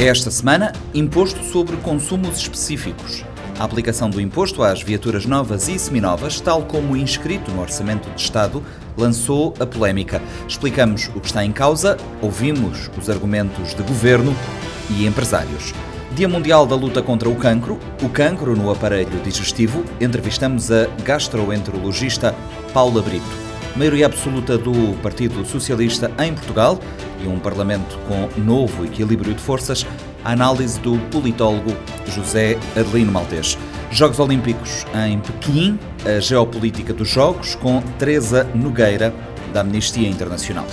Esta semana, imposto sobre consumos específicos. A aplicação do imposto às viaturas novas e seminovas, tal como inscrito no Orçamento de Estado, lançou a polémica. Explicamos o que está em causa, ouvimos os argumentos de governo e empresários. Dia Mundial da Luta contra o Cancro, o cancro no aparelho digestivo, entrevistamos a gastroenterologista Paula Brito maioria absoluta do Partido Socialista em Portugal e um Parlamento com novo equilíbrio de forças, a análise do politólogo José Adelino Maltês. Jogos Olímpicos em Pequim, a geopolítica dos Jogos, com Teresa Nogueira, da Amnistia Internacional.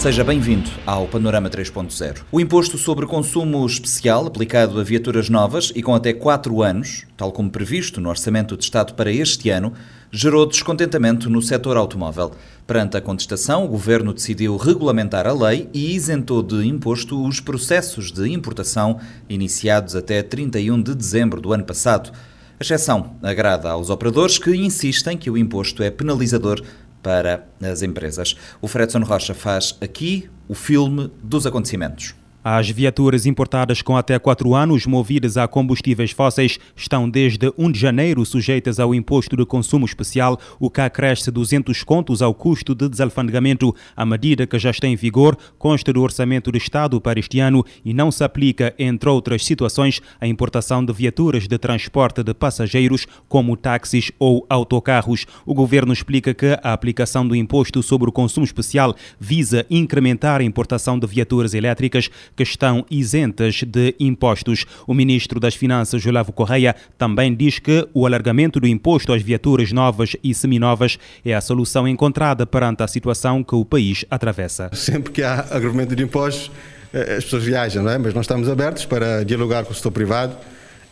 Seja bem-vindo ao Panorama 3.0. O imposto sobre consumo especial aplicado a viaturas novas e com até 4 anos, tal como previsto no Orçamento de Estado para este ano, gerou descontentamento no setor automóvel. Perante a contestação, o governo decidiu regulamentar a lei e isentou de imposto os processos de importação iniciados até 31 de dezembro do ano passado. A exceção agrada aos operadores que insistem que o imposto é penalizador para as empresas. O Fredson Rocha faz aqui o filme dos acontecimentos. As viaturas importadas com até 4 anos movidas a combustíveis fósseis estão desde 1 de janeiro sujeitas ao imposto de consumo especial, o que acresce 200 contos ao custo de desalfandegamento. A medida que já está em vigor consta do Orçamento do Estado para este ano e não se aplica, entre outras situações, à importação de viaturas de transporte de passageiros, como táxis ou autocarros. O governo explica que a aplicação do imposto sobre o consumo especial visa incrementar a importação de viaturas elétricas que estão isentas de impostos. O ministro das Finanças, Olavo Correia, também diz que o alargamento do imposto às viaturas novas e seminovas é a solução encontrada perante a situação que o país atravessa. Sempre que há agravamento de impostos, eh, as pessoas viajam, não é? Mas nós estamos abertos para dialogar com o setor privado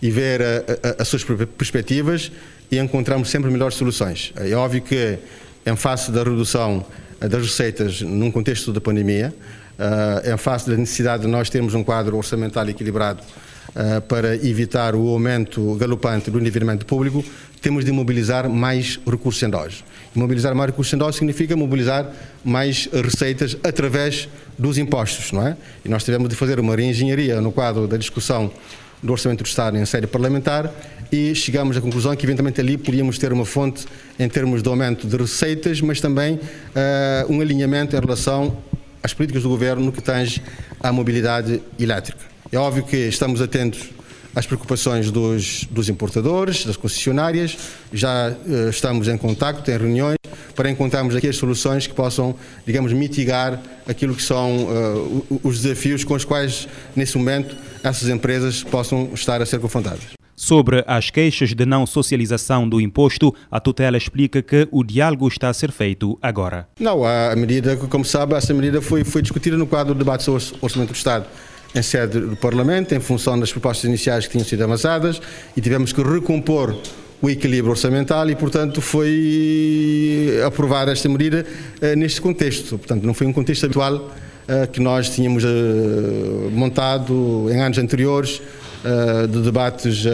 e ver a, a, as suas perspectivas e encontramos sempre melhores soluções. É óbvio que, em face da redução das receitas num contexto da pandemia, em face da necessidade de nós termos um quadro orçamental equilibrado uh, para evitar o aumento galopante do endividamento público, temos de mobilizar mais recursos endosos. Mobilizar mais recursos endosos significa mobilizar mais receitas através dos impostos, não é? E nós tivemos de fazer uma reengenharia no quadro da discussão do Orçamento do Estado em série parlamentar e chegamos à conclusão que eventualmente ali podíamos ter uma fonte em termos de aumento de receitas, mas também uh, um alinhamento em relação as políticas do governo no que tange à mobilidade elétrica. É óbvio que estamos atentos às preocupações dos, dos importadores, das concessionárias, já uh, estamos em contacto, em reuniões, para encontrarmos aqui as soluções que possam, digamos, mitigar aquilo que são uh, os desafios com os quais, nesse momento, essas empresas possam estar a ser confrontadas. Sobre as queixas de não socialização do imposto, a tutela explica que o diálogo está a ser feito agora. Não, a medida, como sabe, essa medida foi, foi discutida no quadro do debate sobre o Orçamento do Estado em sede do Parlamento, em função das propostas iniciais que tinham sido avançadas, e tivemos que recompor o equilíbrio orçamental e, portanto, foi aprovada esta medida eh, neste contexto. Portanto, não foi um contexto habitual eh, que nós tínhamos eh, montado em anos anteriores de debates eh,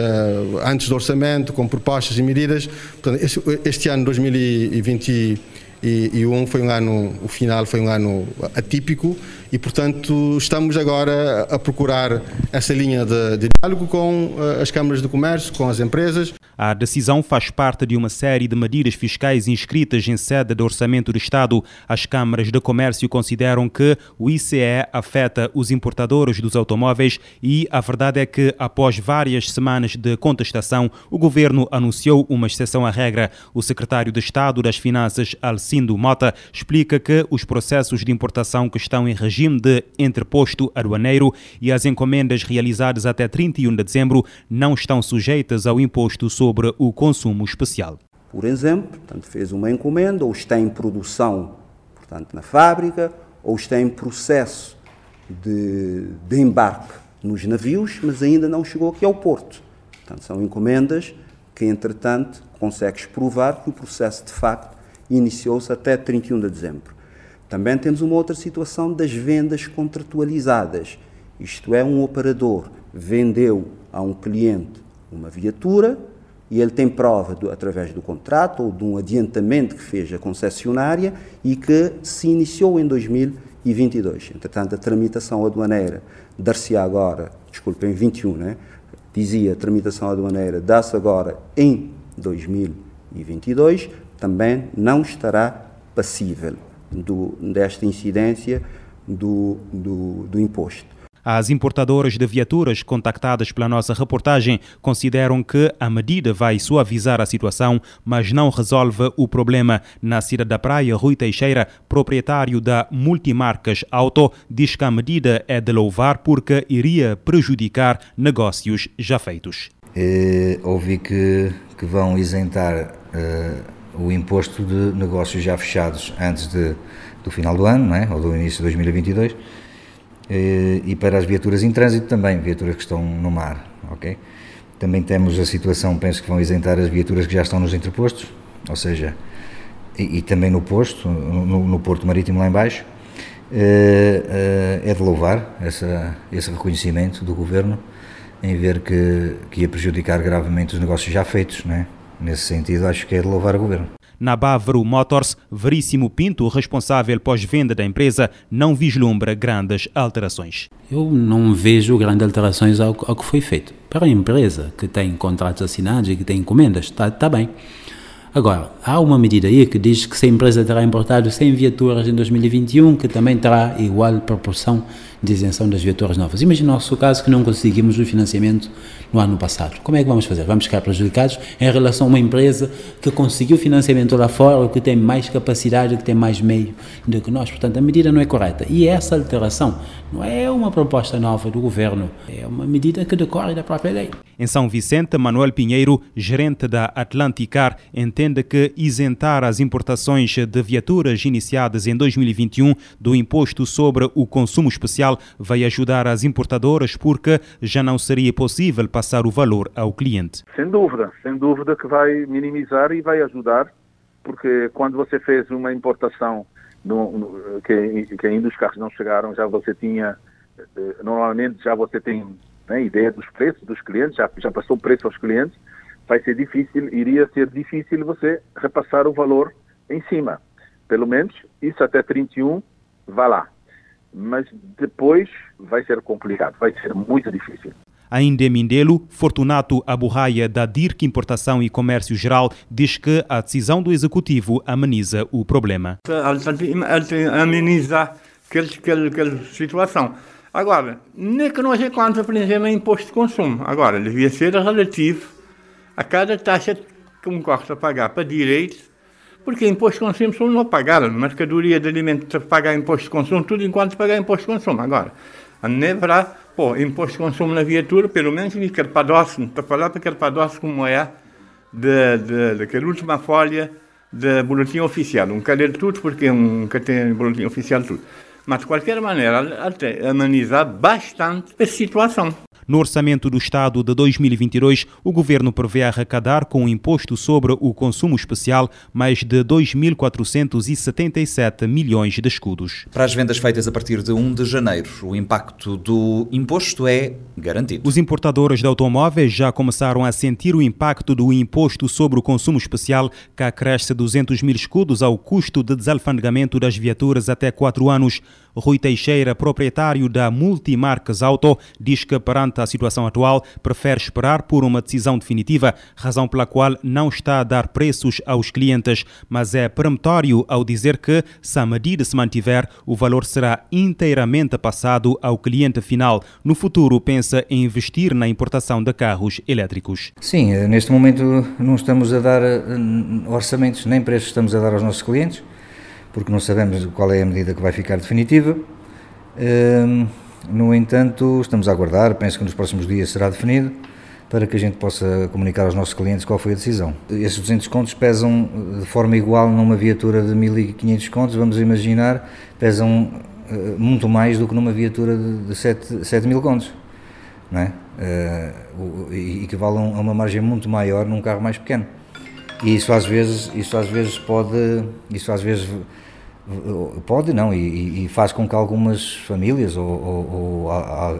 antes do orçamento, com propostas e medidas. Portanto, este, este ano 2021 foi um ano, o final foi um ano atípico e, portanto, estamos agora a procurar essa linha de, de diálogo com uh, as câmaras de comércio, com as empresas. A decisão faz parte de uma série de medidas fiscais inscritas em sede do Orçamento do Estado. As câmaras de comércio consideram que o ICE afeta os importadores dos automóveis e a verdade é que, após várias semanas de contestação, o governo anunciou uma exceção à regra. O secretário de Estado das Finanças, Alcindo Mota, explica que os processos de importação que estão em regime regime de entreposto aduaneiro e as encomendas realizadas até 31 de dezembro não estão sujeitas ao imposto sobre o consumo especial. Por exemplo, portanto, fez uma encomenda ou está em produção, portanto, na fábrica, ou está em processo de, de embarque nos navios, mas ainda não chegou aqui ao porto. Portanto, são encomendas que, entretanto, consegues provar que o processo de facto iniciou-se até 31 de dezembro. Também temos uma outra situação das vendas contratualizadas. Isto é, um operador vendeu a um cliente uma viatura e ele tem prova, do, através do contrato ou de um adiantamento que fez a concessionária e que se iniciou em 2022. Entretanto, a tramitação aduaneira dar-se agora, desculpa, em 21, né? dizia a tramitação aduaneira dá-se agora em 2022, também não estará passível do, desta incidência do, do, do imposto. As importadoras de viaturas contactadas pela nossa reportagem consideram que a medida vai suavizar a situação, mas não resolve o problema. Na cidade da Praia, Rui Teixeira, proprietário da Multimarcas Auto, diz que a medida é de louvar porque iria prejudicar negócios já feitos. É, ouvi que, que vão isentar uh, o imposto de negócios já fechados antes de, do final do ano, não é? ou do início de 2022 eh, e para as viaturas em trânsito também, viaturas que estão no mar, ok? Também temos a situação, penso que vão isentar as viaturas que já estão nos entrepostos, ou seja, e, e também no posto, no, no, Porto Marítimo lá embaixo, é, é de louvar essa, esse reconhecimento do Governo em ver que, que ia prejudicar gravemente os negócios já feitos, né? Nesse sentido, acho que é de louvar o Governo. Na Bávaro Motors, Veríssimo Pinto, responsável pós-venda da empresa, não vislumbra grandes alterações. Eu não vejo grandes alterações ao, ao que foi feito. Para a empresa que tem contratos assinados e que tem encomendas, está tá bem. Agora, há uma medida aí que diz que se a empresa terá importado 100 viaturas em 2021, que também terá igual proporção de isenção das viaturas novas. Imagina o nosso caso que não conseguimos o financiamento no ano passado. Como é que vamos fazer? Vamos ficar prejudicados em relação a uma empresa que conseguiu financiamento lá fora, que tem mais capacidade, que tem mais meio do que nós. Portanto, a medida não é correta. E essa alteração não é uma proposta nova do governo, é uma medida que decorre da própria lei. Em São Vicente, Manuel Pinheiro, gerente da Atlanticar, entende que isentar as importações de viaturas iniciadas em 2021 do imposto sobre o consumo especial vai ajudar as importadoras porque já não seria possível passar o valor ao cliente. Sem dúvida, sem dúvida que vai minimizar e vai ajudar, porque quando você fez uma importação no, que, que ainda os carros não chegaram, já você tinha, eh, normalmente já você tem né, ideia dos preços dos clientes, já, já passou o preço aos clientes, vai ser difícil, iria ser difícil você repassar o valor em cima. Pelo menos isso até 31 vai lá. Mas depois vai ser complicado, vai ser muito difícil. Ainda em Mindelo, Fortunato Aburraia, da DIRC Importação e Comércio Geral, diz que a decisão do Executivo ameniza o problema. Ameniza aquela, aquela situação. Agora, nem que nós quanto, por exemplo, imposto de consumo. Agora, devia ser relativo a cada taxa que um corte a pagar para direito, porque imposto de consumo não pagar, mercadoria de alimentos pagar imposto de consumo, tudo enquanto pagar imposto de consumo. Agora, a neverá, pô, imposto de consumo na viatura, pelo menos de aquele padócio, para falar para aquele padócio como é, daquela última folha de boletim oficial. Um cadê tudo, porque um que tem boletim oficial tudo mas de qualquer maneira até amenizar bastante a situação. No orçamento do Estado de 2022, o governo prevê arrecadar com o imposto sobre o consumo especial mais de 2.477 milhões de escudos. Para as vendas feitas a partir de 1 de janeiro, o impacto do imposto é garantido. Os importadores de automóveis já começaram a sentir o impacto do imposto sobre o consumo especial, que acresce 200 mil escudos ao custo de desalfandegamento das viaturas até 4 anos. Rui Teixeira, proprietário da Multimarcas Auto, diz que perante a situação atual prefere esperar por uma decisão definitiva, razão pela qual não está a dar preços aos clientes, mas é peremptório ao dizer que, se a medida se mantiver, o valor será inteiramente passado ao cliente final. No futuro, pensa em investir na importação de carros elétricos. Sim, eh, neste momento não estamos a dar eh, orçamentos nem preços estamos a dar aos nossos clientes porque não sabemos qual é a medida que vai ficar definitiva. Hum, no entanto, estamos a aguardar, penso que nos próximos dias será definido. para que a gente possa comunicar aos nossos clientes qual foi a decisão. Esses 200 contos pesam de forma igual numa viatura de 1500 contos, vamos imaginar, pesam uh, muito mais do que numa viatura de, de 7, 7 mil contos. Não é? Uh, e equivale a uma margem muito maior num carro mais pequeno. E isso às vezes, isso às vezes pode, isso às vezes pode não e, e faz com que algumas famílias ou, ou, ou,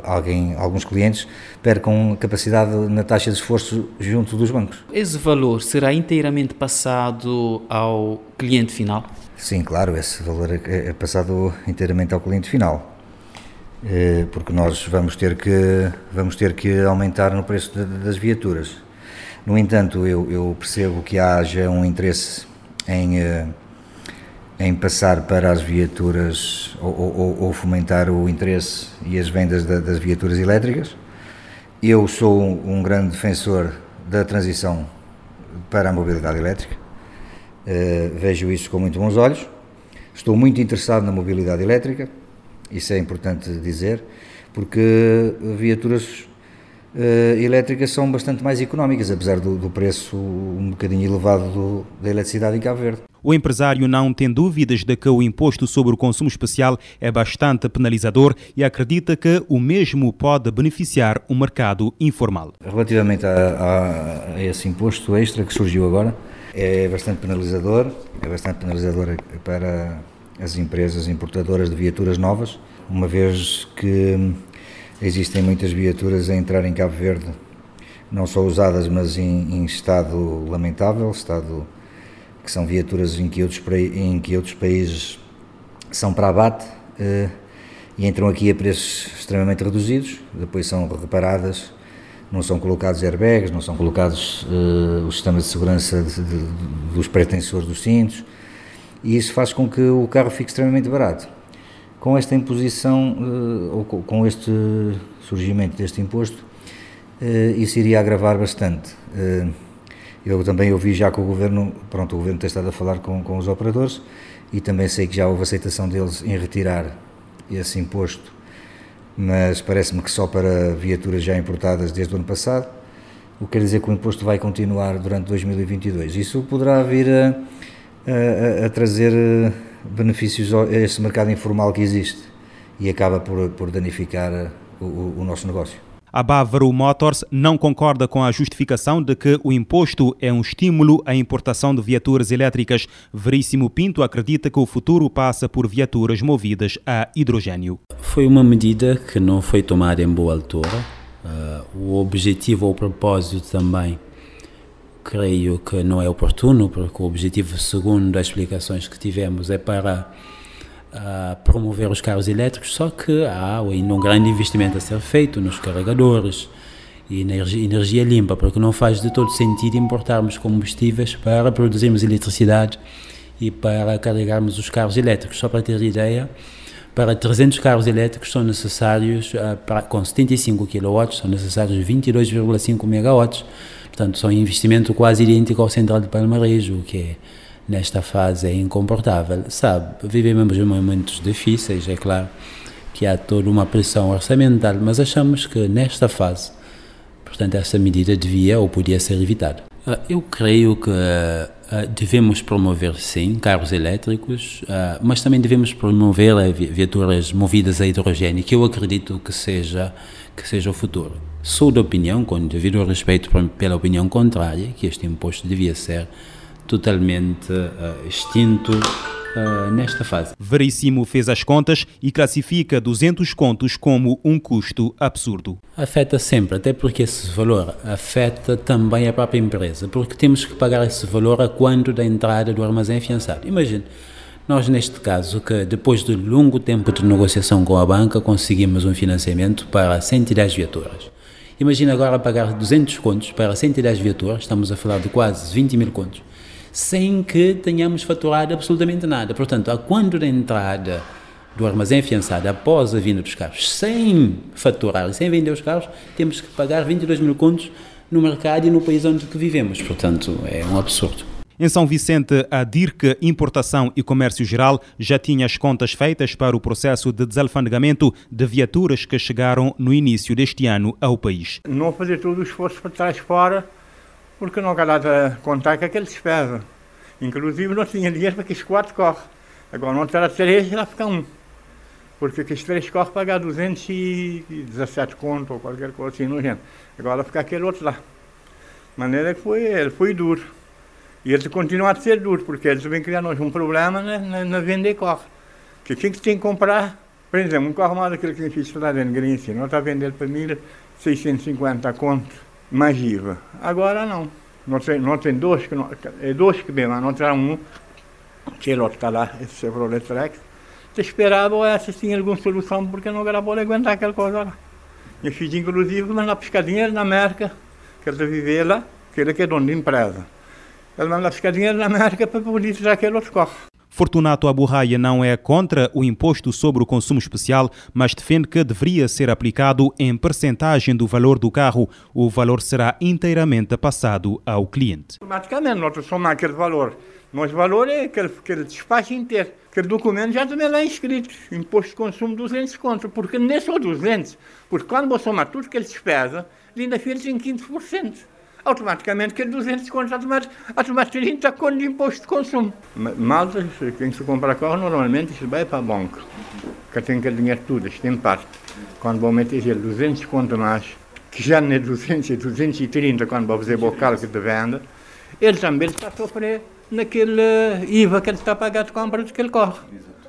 alguém, alguns clientes percam capacidade na taxa de esforço junto dos bancos. Esse valor será inteiramente passado ao cliente final? Sim, claro, esse valor é, é passado inteiramente ao cliente final. Eh, porque nós vamos ter que vamos ter que aumentar no preço das viaturas. No entanto, eu, eu percebo que haja um interesse em, eh, em passar para as viaturas ou, ou, ou fomentar o interesse e as vendas das viaturas elétricas. Eu sou um grande defensor da transição para a mobilidade elétrica. Uh, vejo isso com muito bons olhos. Estou muito interessado na mobilidade elétrica, isso é importante dizer, porque viaturas uh, elétricas são bastante mais económicas, apesar do, do preço um bocadinho elevado do, da eletricidade em Cabo Verde. O empresário não tem dúvidas de que o imposto sobre o consumo especial é bastante penalizador e acredita que o mesmo pode beneficiar o mercado informal. Relativamente a, a, a esse imposto extra que surgiu agora, é bastante penalizador, é bastante penalizador para as empresas importadoras de viaturas novas, uma vez que Existem muitas viaturas a entrar em Cabo Verde, não só usadas, mas em, em estado lamentável, estado que são viaturas em que outros, em que outros países são para abate eh, e entram aqui a preços extremamente reduzidos, depois são reparadas, não são colocados airbags, não são colocados eh, os sistemas de segurança de, de, dos pretensores dos cintos, e isso faz com que o carro fique extremamente barato com esta imposição, eh, ou com este surgimento deste imposto, eh, isso iria agravar bastante. Eh, eu também ouvi já que o Governo, pronto, o Governo tem estado a falar com, com os operadores e também sei que já houve aceitação deles em retirar esse imposto, mas parece-me que só para viaturas já importadas desde o ano passado, o que quer dizer que o imposto vai continuar durante 2022. Isso poderá vir a, a, a trazer benefícios a esse mercado informal que existe e acaba por, por danificar o, o nosso negócio. A Bávaro Motors não concorda com a justificação de que o imposto é um estímulo à importação de viaturas elétricas. Veríssimo Pinto acredita que o futuro passa por viaturas movidas a hidrogênio. Foi uma medida que não foi tomada em boa altura. Uh, o objetivo ou propósito também creio que não é oportuno, porque o objetivo, segundo as explicações que tivemos, é para uh, promover os carros elétricos, só que há ainda um grande investimento a ser feito nos carregadores e energia, energia limpa, porque não faz de todo sentido importarmos combustíveis para produzirmos eletricidade e para carregarmos os carros elétricos. Só para ter ideia, para 300 carros elétricos são necessários, uh, para, com 75 kW, são necessários 22,5 megawatts Portanto, são um investimento quase idêntico ao Central de Palmarejo, o que é, nesta fase é incomportável. Sabe, vivemos momentos difíceis, é claro que há toda uma pressão orçamental, mas achamos que nesta fase, portanto, essa medida devia ou podia ser evitada. Ah, eu creio que uh, devemos promover, sim, carros elétricos, uh, mas também devemos promover viaturas movidas a hidrogênio, que eu acredito que seja, que seja o futuro. Sou da opinião, com devido respeito pela opinião contrária, que este imposto devia ser totalmente uh, extinto uh, nesta fase. Veríssimo fez as contas e classifica 200 contos como um custo absurdo. Afeta sempre, até porque esse valor afeta também a própria empresa, porque temos que pagar esse valor a quando da entrada do armazém afiançado. Imagine, nós neste caso, que depois de longo tempo de negociação com a banca, conseguimos um financiamento para 110 viaturas. Imagina agora pagar 200 contos para 110 viaturas, estamos a falar de quase 20 mil contos, sem que tenhamos faturado absolutamente nada. Portanto, a quando da entrada do armazém afiançado após a vinda dos carros, sem faturar, sem vender os carros, temos que pagar 22 mil contos no mercado e no país onde vivemos. Portanto, é um absurdo. Em São Vicente, a DIRC Importação e Comércio Geral já tinha as contas feitas para o processo de desalfandegamento de viaturas que chegaram no início deste ano ao país. Não fazer todo o esforço para trás fora, porque não quer dar contar com aquele despesa. Inclusive não tinha dinheiro para que os quatro corre. Agora não terá três, lá fica um. Porque aqueles três corre pagar 217 conto ou qualquer coisa assim no gente. Agora fica aquele outro lá. De maneira que foi, ele foi duro. E ele continua a ser duro, porque eles vêm criar nós um problema na, na, na vender corre. Que quem que tem que comprar, por exemplo, um carro mal daquele que a gente está dentro de Grinci, não está vendendo para 1.650 conto, mais IVA. Agora não. Não tem, não tem dois, que é dois que vem, mas não tem um, que é outro está lá, esse Chevrolet Trax. Te esperava essa tinha alguma solução, porque não era poder aguentar aquela coisa lá. E fiz inclusive mandar pescadinha na América, que ele viver lá, que ele é dono de empresa. Ele manda buscar dinheiro na América para poder tirar aquele outro carro. Fortunato Aburraia não é contra o imposto sobre o consumo especial, mas defende que deveria ser aplicado em percentagem do valor do carro. O valor será inteiramente passado ao cliente. Automaticamente, nós somos aquele valor. Nosso valor é aquele, aquele despacho inteiro. Aquele documento já também lá inscrito. Imposto de consumo 200 contra. Porque nem só 200. Porque quando você somar tudo que ele despesa, ainda fica em 15% automaticamente que 200 contos a tomar, a tomar 30 contos de imposto de consumo. Malta, quem se compra carro, normalmente isso vai para a banca, que tem aquele dinheiro tudo, isto tem parte. Quando vão meter 200 contos mais, que já não é 200, é 230 quando vão fazer o cálculo de venda, ele também está a sofrer naquele IVA que ele está a pagar de compra daquele carro.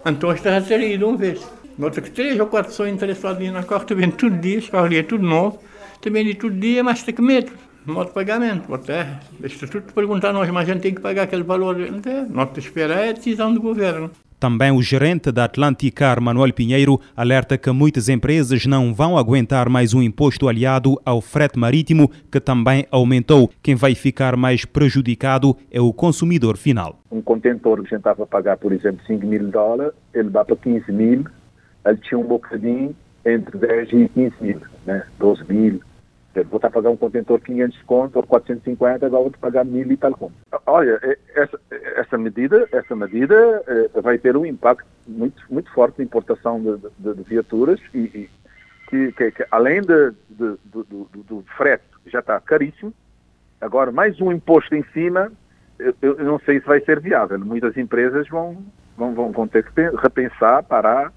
Então está a ser ido uma vez. Nota que três ou quatro pessoas interessadas na carro, também todo dia, esse carro ali é tudo novo, também de todo dia, mas tem que meter modo de pagamento. Até, deixa tudo perguntar nós, mas a gente tem que pagar aquele valor. Até, nós esperar é a decisão do governo. Também o gerente da Atlanticar, Manuel Pinheiro, alerta que muitas empresas não vão aguentar mais um imposto aliado ao frete marítimo, que também aumentou. Quem vai ficar mais prejudicado é o consumidor final. Um contentor que a gente estava a pagar, por exemplo, 5 mil dólares, ele vai para 15 mil, ele tinha um bocadinho entre 10 e 15 mil, né? 12 mil, vou estar a pagar um contentor 500 conto ou 450, agora vou pagar mil e tal conto. Olha, é, essa, essa medida, essa medida é, vai ter um impacto muito, muito forte na importação de, de, de viaturas e, e que, que, que, além de, do, do, frete, já está caríssimo, agora mais um imposto em cima, eu, eu, não sei se vai ser viável. Muitas empresas vão, vão, vão, vão ter que repensar, parar,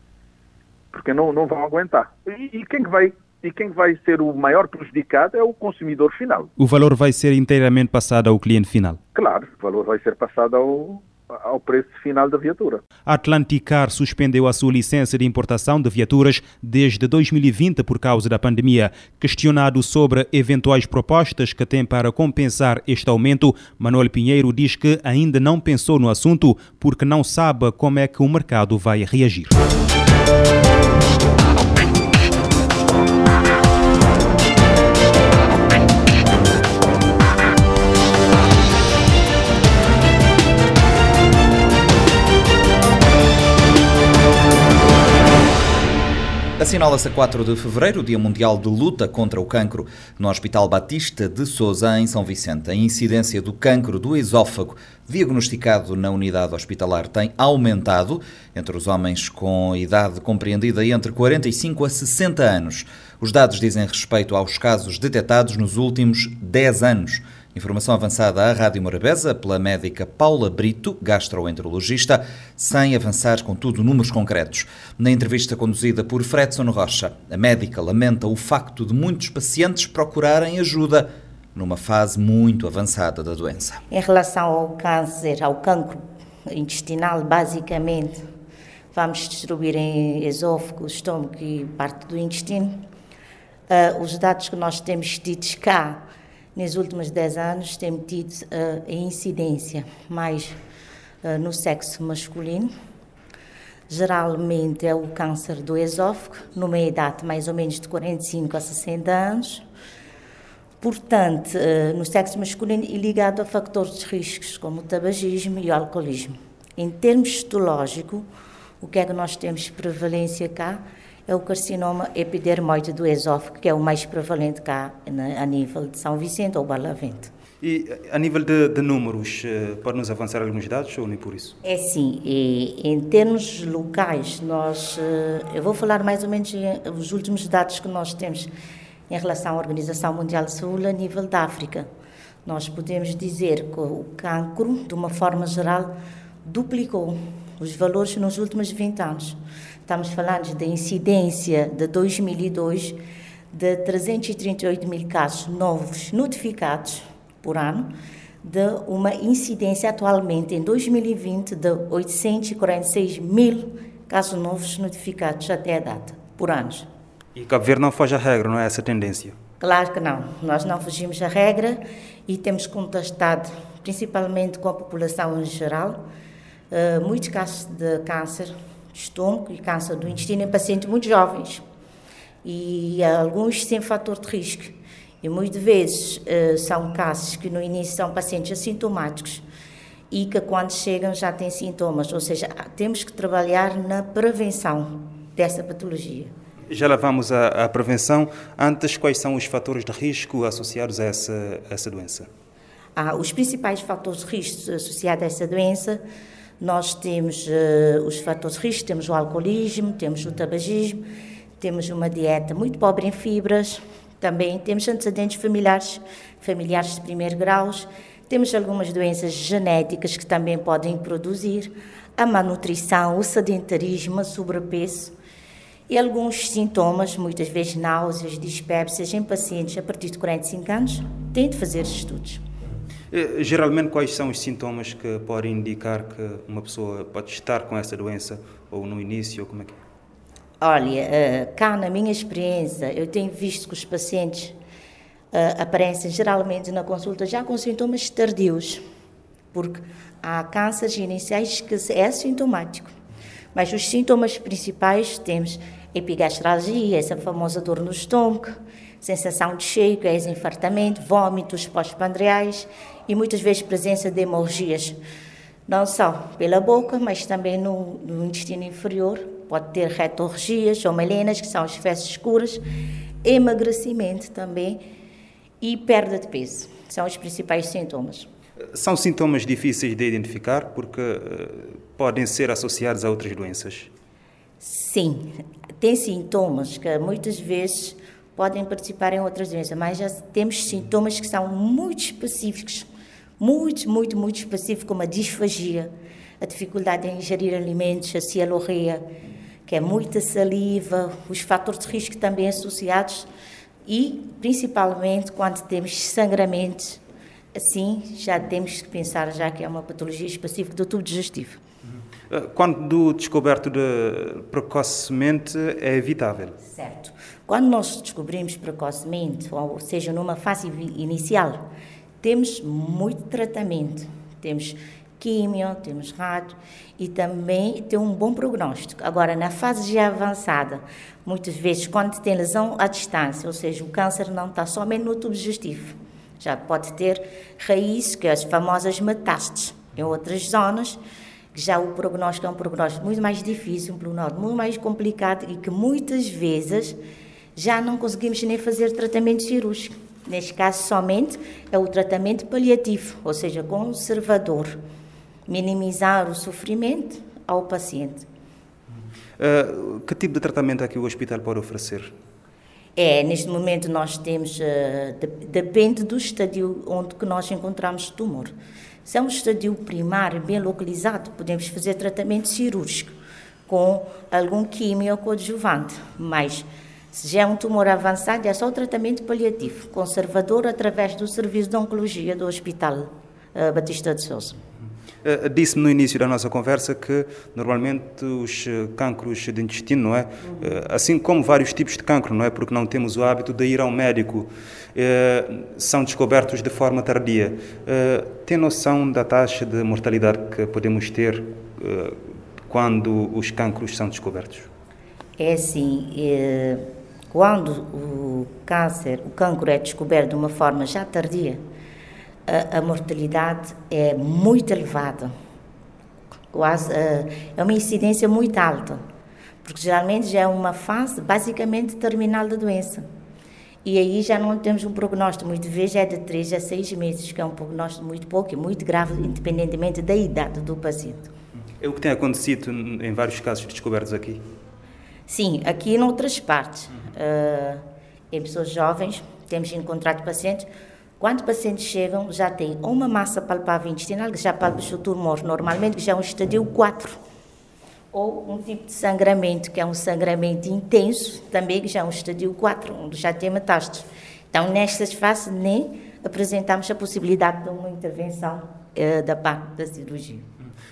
porque não, não vão aguentar. E, e quem que vai e quem vai ser o maior prejudicado é o consumidor final. O valor vai ser inteiramente passado ao cliente final? Claro, o valor vai ser passado ao, ao preço final da viatura. A Atlanticar suspendeu a sua licença de importação de viaturas desde 2020 por causa da pandemia. Questionado sobre eventuais propostas que tem para compensar este aumento, Manuel Pinheiro diz que ainda não pensou no assunto porque não sabe como é que o mercado vai reagir. Assinala-se a 4 de fevereiro o Dia Mundial de Luta contra o Cancro. No Hospital Batista de Sousa, em São Vicente, a incidência do cancro do esófago diagnosticado na unidade hospitalar tem aumentado entre os homens com idade compreendida entre 45 a 60 anos. Os dados dizem respeito aos casos detectados nos últimos 10 anos. Informação avançada à Rádio Morabeza pela médica Paula Brito, gastroenterologista, sem avançar, contudo, números concretos. Na entrevista conduzida por Fredson Rocha, a médica lamenta o facto de muitos pacientes procurarem ajuda numa fase muito avançada da doença. Em relação ao câncer, ao cancro intestinal, basicamente, vamos distribuir em esôfago, estômago e parte do intestino. Uh, os dados que nós temos tidos cá nos últimos 10 anos temos tido uh, a incidência mais uh, no sexo masculino. Geralmente é o câncer do esófago, numa idade mais ou menos de 45 a 60 anos. Portanto, uh, no sexo masculino e ligado a fatores de riscos como o tabagismo e o alcoolismo. Em termos histológicos, o que é que nós temos prevalência cá? É o carcinoma epidermoide do esófago, que é o mais prevalente cá a nível de São Vicente ou Barlavento. E a nível de, de números, eh, pode-nos avançar alguns dados ou nem por isso? É sim, e, em termos locais, nós, eh, eu vou falar mais ou menos os últimos dados que nós temos em relação à Organização Mundial de Saúde a nível da África. Nós podemos dizer que o cancro, de uma forma geral, duplicou os valores nos últimos 20 anos. Estamos falando da incidência de 2002 de 338 mil casos novos notificados por ano, de uma incidência atualmente em 2020 de 846 mil casos novos notificados até a data, por anos. E Cabo Verde não foge à regra, não é essa a tendência? Claro que não. Nós não fugimos à regra e temos contestado, principalmente com a população em geral, uh, muitos casos de câncer estômago e câncer do intestino em pacientes muito jovens e alguns sem fator de risco. E muitas vezes uh, são casos que no início são pacientes assintomáticos e que quando chegam já têm sintomas, ou seja, temos que trabalhar na prevenção dessa patologia. Já lá vamos à, à prevenção. Antes, quais são os fatores de risco associados a essa, a essa doença? Ah, os principais fatores de risco associados a essa doença, nós temos uh, os fatores de risco, temos o alcoolismo, temos o tabagismo, temos uma dieta muito pobre em fibras, também temos antecedentes familiares, familiares de primeiro grau, temos algumas doenças genéticas que também podem produzir, a malnutrição, o sedentarismo, o sobrepeso e alguns sintomas, muitas vezes náuseas, dispépsias em pacientes a partir de 45 anos, têm de fazer estudos. Eh, geralmente, quais são os sintomas que podem indicar que uma pessoa pode estar com essa doença, ou no início, ou como é que é? Olha, eh, cá na minha experiência, eu tenho visto que os pacientes eh, aparecem geralmente na consulta já com sintomas tardios, porque há cânceres iniciais que é sintomático, mas os sintomas principais temos epigastralgia, essa famosa dor no estômago, sensação de cheio, que é infartamento, vômitos pós-pandreais e muitas vezes presença de hemorragias, não só pela boca, mas também no, no intestino inferior, pode ter retorgias ou melenas, que são as fezes escuras, emagrecimento também e perda de peso. São os principais sintomas. São sintomas difíceis de identificar porque uh, podem ser associados a outras doenças? Sim, tem sintomas que muitas vezes podem participar em outras doenças, mas já temos sintomas que são muito específicos, muito, muito, muito específicos, como a disfagia, a dificuldade em ingerir alimentos, a cialorreia, que é muita saliva, os fatores de risco também associados e, principalmente, quando temos sangramentos, assim, já temos que pensar já que é uma patologia específica do tubo digestivo. Eh, quando descoberto de, precocemente, é evitável? Certo. Quando nós descobrimos precocemente, ou seja, numa fase inicial, temos muito tratamento. Temos químio, temos rádio e também tem um bom prognóstico. Agora, na fase já avançada, muitas vezes, quando tem lesão à distância, ou seja, o câncer não está somente no tubo digestivo, já pode ter raízes, que é as famosas metástases, em outras zonas, que já o prognóstico é um prognóstico muito mais difícil, um prognóstico muito mais complicado e que muitas vezes já não conseguimos nem fazer tratamento cirúrgico. Neste caso, somente é o tratamento paliativo, ou seja, conservador minimizar o sofrimento ao paciente. Uh, que tipo de tratamento é que o hospital pode oferecer? É, neste momento nós temos, uh, de, depende do estadio onde que nós encontramos o tumor. Se é um estadio primário, bem localizado, podemos fazer tratamento cirúrgico com algum químio coadjuvante, mas se já é um tumor avançado, é só o tratamento paliativo, conservador, através do serviço de oncologia do Hospital uh, Batista de Souza. Uh, Disse-me no início da nossa conversa que normalmente os eh, cancros de intestino, não é? Uh, assim como vários tipos de cancro, não é? Porque não temos o hábito de ir ao médico, uh, são descobertos de forma tardia. Tem noção da taxa de mortalidade que podemos ter quando os cancros são descobertos? É assim, é, quando o câncer, o cancro é descoberto de uma forma já tardia, a, a mortalidade é muito elevada, quase é uma incidência muito alta, porque geralmente já é uma fase basicamente terminal da doença. E aí já não temos um prognóstico, muitas vezes é de 3 a 6 meses, que é um prognóstico muito pouco e muito grave, independentemente da idade do paciente. É o que tem acontecido em vários casos descobertos aqui? Sim, aqui em outras partes. Uh, em pessoas jovens, temos encontrado pacientes. Quando pacientes chegam, já têm uma massa palpável intestinal, que já palpa o tumor, normalmente, que já é um estadio 4. Ou um tipo de sangramento, que é um sangramento intenso, também que já é um estadio 4, onde já tem metástases. Então, nestas fases, nem apresentamos a possibilidade de uma intervenção uh, da parte da cirurgia.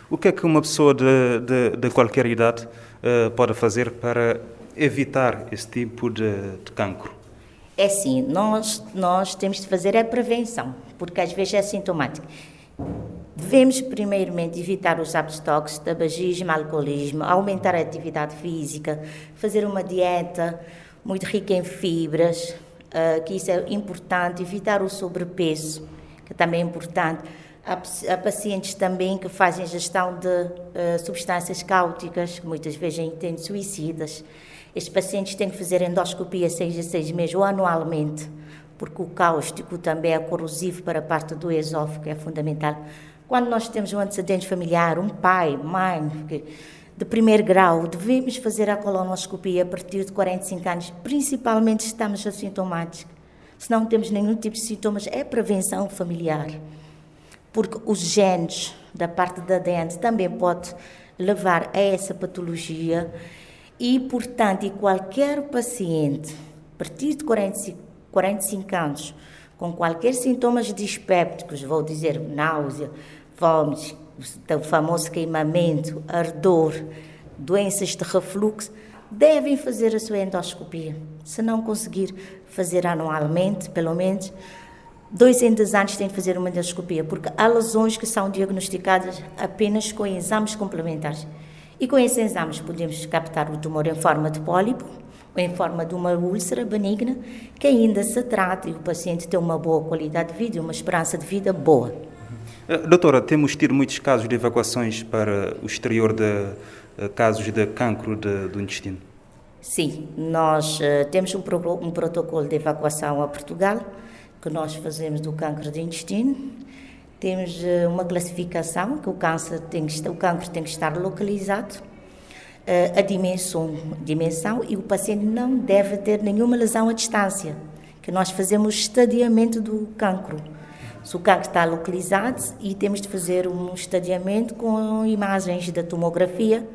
O que é que uma pessoa de, de, de qualquer idade uh, pode fazer para evitar esse tipo de, de cancro? É assim, nós, nós temos de fazer a prevenção, porque às vezes é sintomático. Devemos, primeiramente, evitar os hábitos tóxicos, tabagismo, alcoolismo, aumentar a atividade física, fazer uma dieta muito rica em fibras, uh, que isso é importante, evitar o sobrepeso, que também é importante Há, há, pacientes também que fazem gestão de uh, substâncias cáuticas, muitas vezes têm suicidas. Estes pacientes têm que fazer endoscopia seis a seis meses ou anualmente, porque o cáustico também é corrosivo para a parte do esófago, é fundamental. Quando nós temos um antecedente familiar, um pai, mãe, de primeiro grau, devemos fazer a colonoscopia a partir de 45 anos, principalmente se estamos assintomáticos. Se não temos nenhum tipo de sintomas, é prevenção familiar porque os genes da parte da dente também pode levar a essa patologia e, portanto, e qualquer paciente, a partir de 45, 45 anos, com qualquer sintomas dispépticos, vou dizer náusea, vômitos, o famoso queimamento, ardor, doenças de refluxo, devem fazer a sua endoscopia. Se não conseguir fazer anualmente, pelo menos, dois em dois anos tem de fazer uma endoscopia, porque há lesões que são diagnosticadas apenas com exames complementares. E com esses exames podemos captar o tumor em forma de pólipo ou em forma de uma úlcera benigna, que ainda se trata e o paciente tem uma boa qualidade de vida e uma esperança de vida boa. Eh, doutora, temos tido muitos casos de evacuações para o exterior de eh, casos de cancro de, do intestino? Sim, nós uh, temos um, pro, um protocolo de evacuação a Portugal, que nós fazemos do câncer de intestino. Temos uh, uma classificação que o câncer tem que o câncer tem que estar localizado, uh, a dimensão, dimensão e o paciente não deve ter nenhuma lesão à distância, que nós fazemos estadiamento do cancro. Se o cancro está localizado e temos de fazer um estadiamento com imagens da tomografia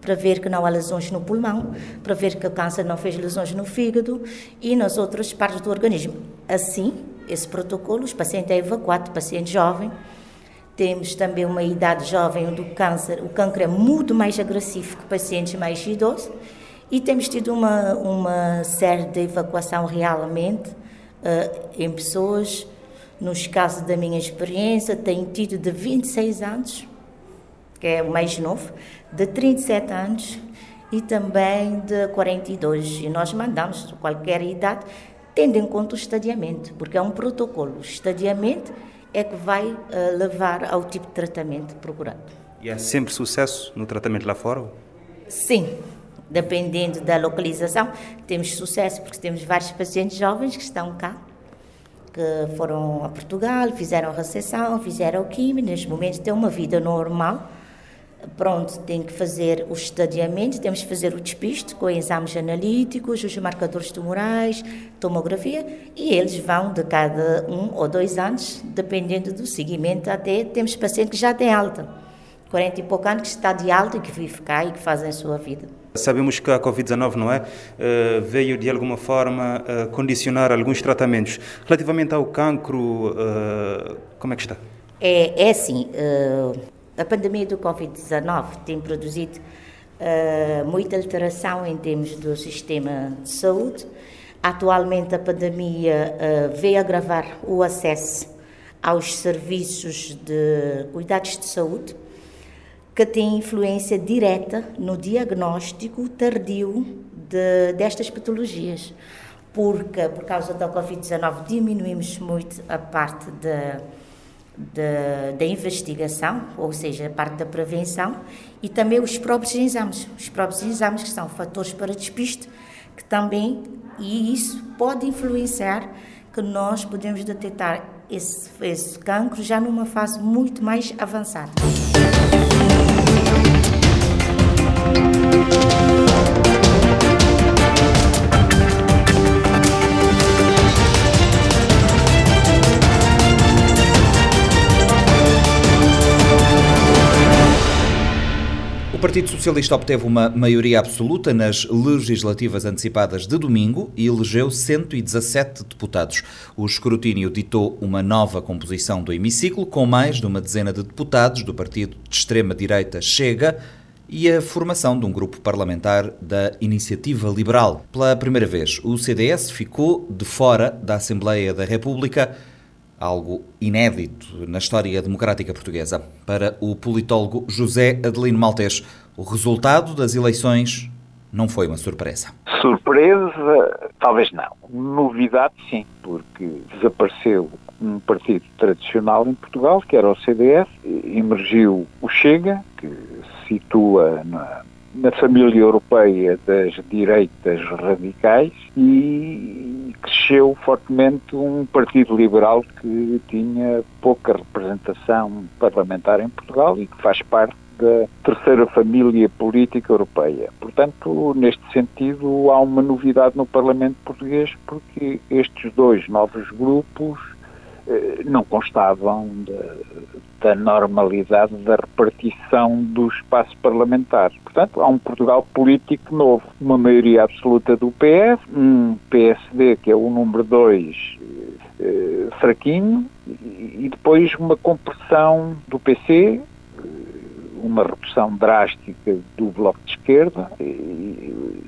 para ver que não há lesões no pulmão, para ver que o câncer não fez lesões no fígado e nas outras partes do organismo. Assim, esse protocolo, os pacientes é evacuado, paciente jovem. Temos também uma idade jovem onde o câncer, o câncer é muito mais agressivo que pacientes mais idosos. E temos tido uma, uma série de evacuação realmente uh, em pessoas, nos casos da minha experiência, tenho tido de 26 anos, que é o mais novo, de 37 anos e também de 42. E nós mandamos qualquer idade tendo em conta o estadiamento, porque é um protocolo. O estadiamento é que vai uh, levar ao tipo de tratamento procurado. E há sempre sucesso no tratamento lá fora? Sim, dependendo da localização, temos sucesso, porque temos vários pacientes jovens que estão cá, que foram a Portugal, fizeram a recessão, fizeram o químico, neste momento têm uma vida normal Pronto, tem que fazer o estadiamento, temos que fazer o despiste com exames analíticos, os marcadores tumorais, tomografia, e eles vão de cada um ou dois anos, dependendo do seguimento, até temos pacientes que já têm alta, 40 e poucos anos que está de alta e que vive cá e que fazem a sua vida. Sabemos que a Covid-19, não é? Uh, veio de alguma forma uh, condicionar alguns tratamentos. Relativamente ao cancro, uh, como é que está? É, é assim a pandemia do Covid-19 tem produzido uh, muita alteração em termos do sistema de saúde. Atualmente, a pandemia uh, veio agravar o acesso aos serviços de cuidados de saúde, que tem influência direta no diagnóstico tardio de, destas patologias. Porque, por causa da Covid-19, diminuímos muito a parte da da, investigação, ou seja, a parte da prevenção, e também os próprios exames. Os próprios exames, que são fatores para despiste, que também e isso pode influenciar que nós podemos detectar esse, esse cancro já numa fase muito mais avançada. O Partido Socialista obteve uma maioria absoluta nas legislativas antecipadas de domingo e elegeu 117 deputados. O escrutínio ditou uma nova composição do hemiciclo, com mais de uma dezena de deputados do partido de extrema-direita Chega e a formação de um grupo parlamentar da Iniciativa Liberal. Pela primeira vez, o CDS ficou de fora da Assembleia da República algo inédito na história democrática portuguesa. Para o politólogo José Adelino Maltês, o resultado das eleições não foi uma surpresa. Surpresa, talvez não. Novidade, sim, porque desapareceu um partido tradicional em Portugal, que era o CDS, emergiu o Chega, que se situa na, na família europeia das direitas radicais e cresceu fortemente um partido liberal que tinha pouca representação parlamentar em Portugal e que faz parte da terceira família política europeia. Portanto, neste sentido, há uma novidade no Parlamento português porque estes dois novos grupos não constavam da, normalidade da repartição do espaço parlamentar. Portanto, há um Portugal político novo, uma maioria absoluta do PS, um PSD que é o número 2 eh, fraquinho, e depois uma compressão do PC, uma redução drástica do Bloco de Esquerda,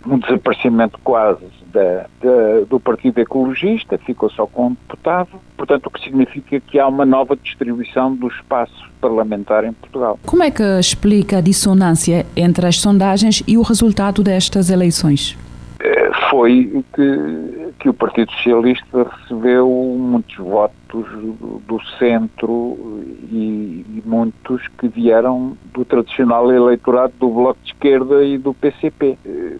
um desaparecimento quase da, da, do Partido Ecologista, ficou só com um deputado, portanto o que significa que há uma nova distribuição do espaço parlamentar em Portugal. Como é que explica a dissonância entre as sondagens e o resultado destas eleições? Eh, foi que, que o Partido Socialista recebeu muitos votos do centro e, e, muitos que vieram do tradicional eleitorado do Bloco de Esquerda e do PCP. Eh,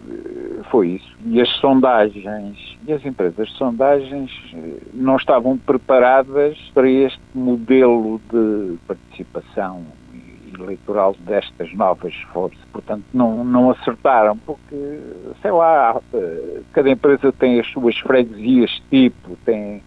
foi isso. E as sondagens, e as empresas de sondagens eh, não estavam preparadas para este modelo de participação eleitoral destas novas forças. Portanto, não, não acertaram, porque, sei lá, eh, cada empresa tem as suas freguesias tipo, tem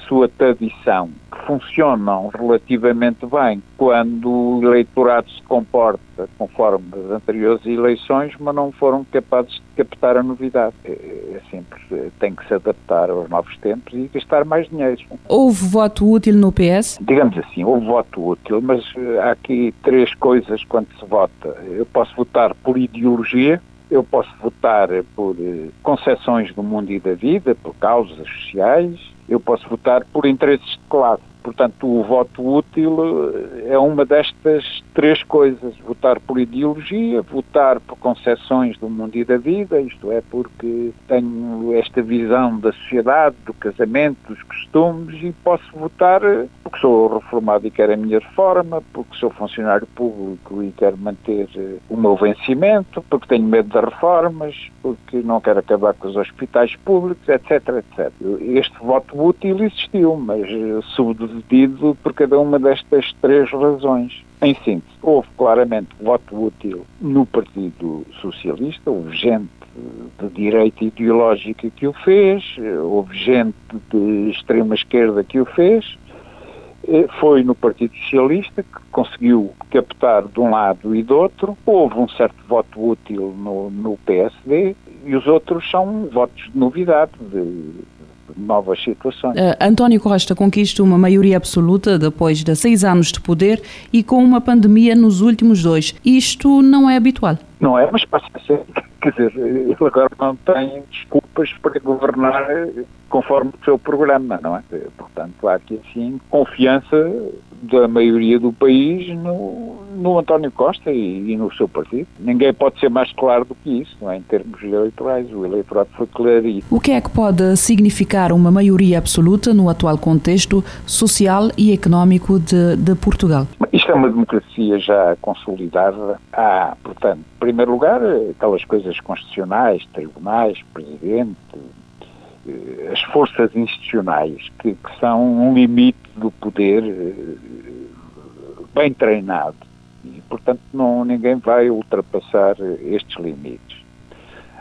sua tradição, que funcionam relativamente bem quando o eleitorado se comporta conforme as anteriores eleições, mas não foram capazes de captar a novidade. É, é simples, tem que se adaptar aos novos tempos e gastar mais dinheiro. Houve voto útil no PS? Digamos assim, houve voto útil, mas eh, há aqui três coisas quando se vota. Eu posso votar por ideologia, eu posso votar por eh, concessões do mundo e da vida, por causas sociais, eu posso votar por interesses de classe. Portanto, o voto útil eh, é uma destas três coisas: votar por ideologia, votar por concepções do mundo e da vida, isto é, porque tenho esta visão da sociedade, do casamento, dos costumes, e posso votar eh, porque sou reformado e quero a minha reforma, porque sou funcionário público e quero manter eh, o meu vencimento, porque tenho medo das reformas, porque não quero acabar com os hospitais públicos, etc, etc. Este voto útil existiu, mas sobretudo por cada uma destas três razões. Em síntese, houve claramente voto útil no Partido Socialista, houve gente de direita ideológica que o fez, houve gente de extrema esquerda que o fez, eh, foi no Partido Socialista que conseguiu captar de um lado e do outro, houve um certo voto útil no, no PSD e os outros são votos de novidade, de novas situações. Uh, António Costa conquista uma maioria absoluta depois de seis anos de poder e com uma pandemia nos últimos dois. Isto não é habitual? Não é, mas passa a ser. Quer dizer, ele agora não tem desculpas para governar conforme o seu programa, não é? Portanto, há aqui, assim, confiança da maioria do país no, no António Costa e, e, no seu partido. Ninguém pode ser mais claro do que isso, não é? Em termos eleitorais, o eleitorado foi claríssimo. O que é que pode significar uma maioria absoluta no atual contexto social e económico de, de Portugal? Isto é uma democracia já consolidada. Há, portanto, em primeiro lugar, aquelas coisas constitucionais, tribunais, presidente, eh, as forças institucionais, que, que, são um limite do poder eh, bem treinado. E, portanto, não, ninguém vai ultrapassar estes limites.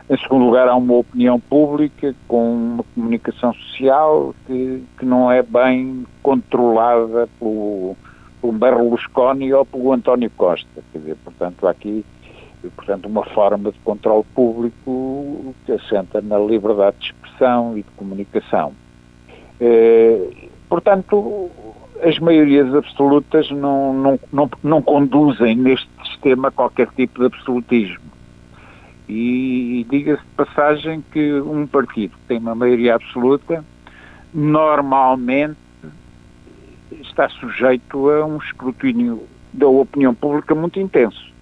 Em segundo lugar, há uma opinião pública com uma comunicação social que, que não é bem controlada pelo, pelo Berlusconi ou pelo António Costa. Quer dizer, portanto, há aqui portanto, uma forma de controle público que assenta na liberdade de expressão e de comunicação. Eh, portanto, as maiorias absolutas não, não, não, não conduzem neste sistema qualquer tipo de absolutismo. E diga-se de passagem que um partido que tem uma maioria absoluta normalmente está sujeito a um escrutínio da opinião pública muito intenso.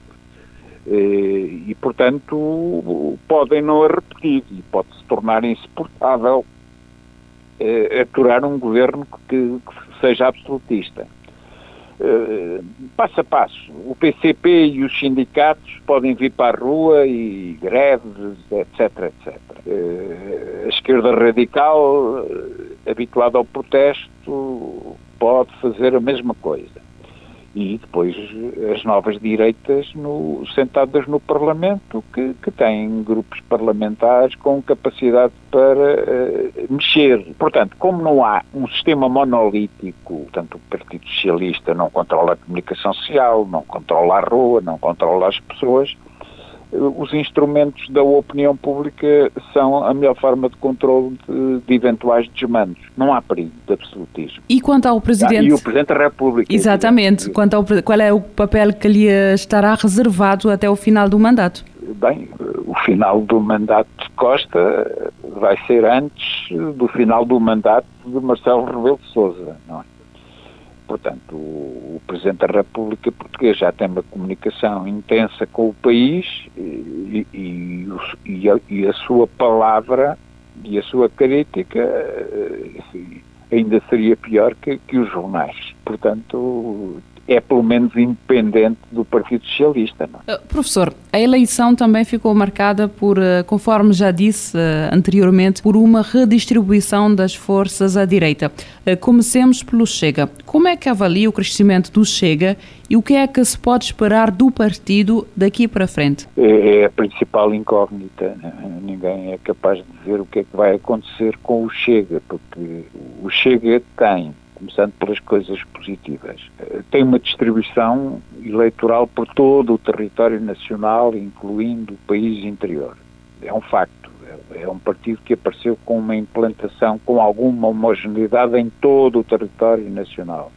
Eh, e, portanto, podem não a repetir e pode se tornar insuportável eh, aturar um governo que, que seja absolutista. Uh, passo a passo. O PCP e os sindicatos podem vir para a rua e greves, etc, etc. Uh, a esquerda radical, uh, habituada ao protesto, pode fazer a mesma coisa e depois as novas direitas no, sentadas no Parlamento que, que têm grupos parlamentares com capacidade para uh, mexer. Portanto, como não há um sistema monolítico, portanto o Partido Socialista não controla a comunicação social, não controla a rua, não controla as pessoas, os instrumentos da opinião pública são a melhor forma de controle de, de eventuais desmandos. Não há perigo de absolutismo. E quanto ao Presidente... Ah, e o Presidente da República. Exatamente. Quanto ao, qual é o papel que lhe estará reservado até o final do mandato? Bem, o final do mandato de Costa vai ser antes do final do mandato de Marcelo Rebelo de Sousa, não é? Portanto, o, o, Presidente da República Portuguesa já tem uma comunicação intensa com o país e, e, e, a, e a, sua palavra e a sua crítica eh, ainda seria pior que, que os jornais. Portanto, é pelo menos independente do Partido Socialista. Não? Uh, professor, a eleição também ficou marcada por, uh, conforme já disse uh, anteriormente, por uma redistribuição das forças à direita. Comecemos pelo Chega. Como é que avalia o crescimento do Chega e o que é que se pode esperar do partido daqui para frente? É, é a principal incógnita. Ninguém é capaz de dizer o que é que vai acontecer com o Chega, porque o Chega tem começando pelas coisas positivas. Eh, tem uma distribuição eleitoral por todo o território nacional, incluindo o país interior. É um facto. É, é um partido que apareceu com uma implantação com alguma homogeneidade em todo o território nacional.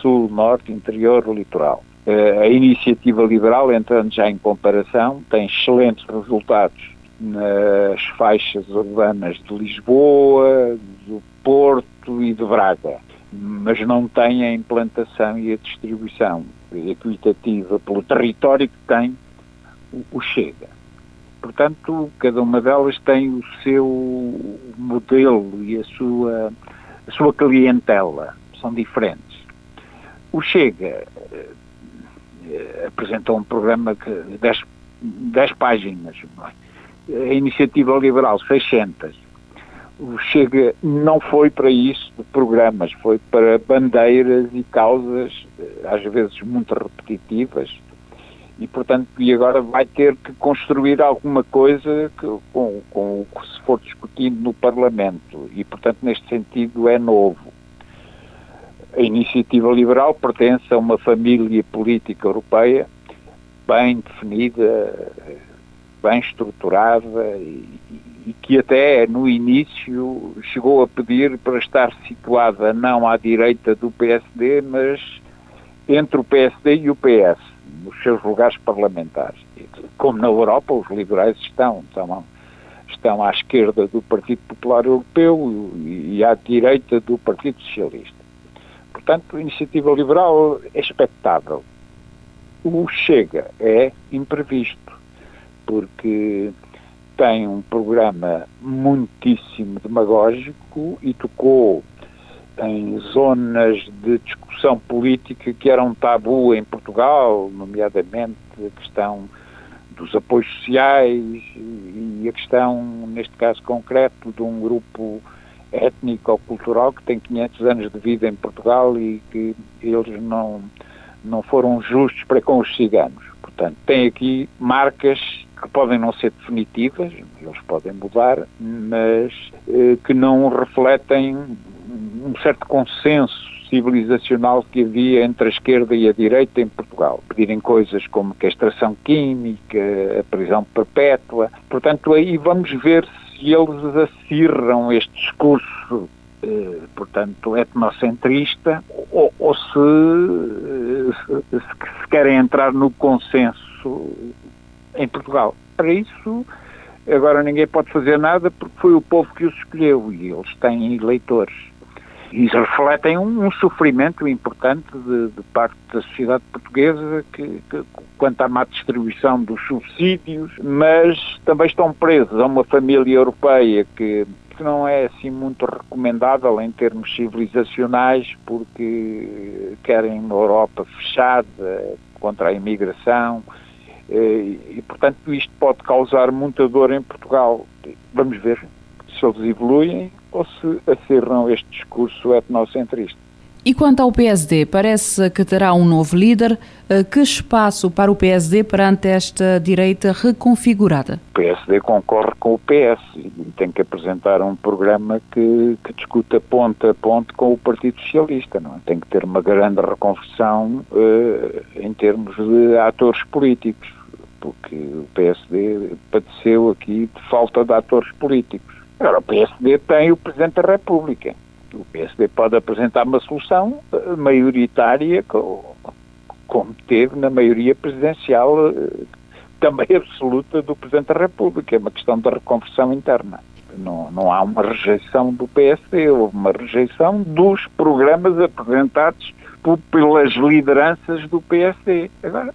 Sul, norte, interior, litoral. Eh, a iniciativa liberal, entrando já em comparação, tem excelentes resultados nas faixas urbanas de Lisboa, do Porto e de Braga mas não tem a implantação e a distribuição equitativa pelo território que tem o Chega. Portanto, cada uma delas tem o seu modelo e a sua, a sua clientela, são diferentes. O Chega eh, apresentou um programa que 10, 10 páginas, é? a iniciativa liberal 600, o Chega não foi para isso de programas, foi para bandeiras e causas, eh, às vezes muito repetitivas, e portanto, e agora vai ter que construir alguma coisa que, com, com o que se for discutindo no Parlamento, e portanto, neste sentido, é novo. A iniciativa liberal pertence a uma família política europeia bem definida, bem estruturada e, e que até no início chegou a pedir para estar situada não à direita do PSD, mas entre o PSD e o PS, nos seus lugares parlamentares. Como na Europa, os liberais estão, estão, estão à esquerda do Partido Popular Europeu e à direita do Partido Socialista. Portanto, a iniciativa liberal é expectável. O Chega é imprevisto, porque tem um programa muitíssimo demagógico e tocou em zonas de discussão política que eram tabu em Portugal, nomeadamente a questão dos apoios sociais e a questão, neste caso concreto, de um grupo étnico ou cultural que tem 500 anos de vida em Portugal e que eles não, não foram justos para com os ciganos. Portanto, tem aqui marcas que podem não ser definitivas, eles podem mudar, mas eh, que não refletem um certo consenso civilizacional que havia entre a esquerda e a direita em Portugal. Pedirem coisas como a extração química, a prisão perpétua. Portanto, aí vamos ver se eles acirram este discurso eh, portanto, etnocentrista, ou, ou se, se, se, querem entrar no consenso em Portugal. Para isso, agora ninguém pode fazer nada porque foi o povo que os escolheu e eles têm eleitores e refletem um, um sofrimento importante de, de, parte da sociedade portuguesa que, que, quanto à má distribuição dos subsídios, mas também estão presos a uma família europeia que, que não é assim muito recomendável em termos civilizacionais porque querem uma Europa fechada contra a imigração e, portanto, isto pode causar muita dor em Portugal. Vamos ver se eles evoluem ou se acerram este discurso etnocentrista. E quanto ao PSD, parece que terá um novo líder. Eh, que espaço para o PSD perante esta direita reconfigurada? O PSD concorre com o PS e tem que apresentar um programa que, que discuta ponto a ponto com o Partido Socialista. Não é? Tem que ter uma grande reconversão uh, em termos de atores políticos, porque o PSD padeceu aqui de falta de atores políticos. Agora, o PSD tem o Presidente da República. O PSD pode apresentar uma solução eh, maioritária, como teve na maioria presidencial, eh, também absoluta do Presidente da República. É uma questão da reconversão interna. Não, não há uma rejeição do PSD, houve uma rejeição dos programas apresentados pelas lideranças do PSD. Agora,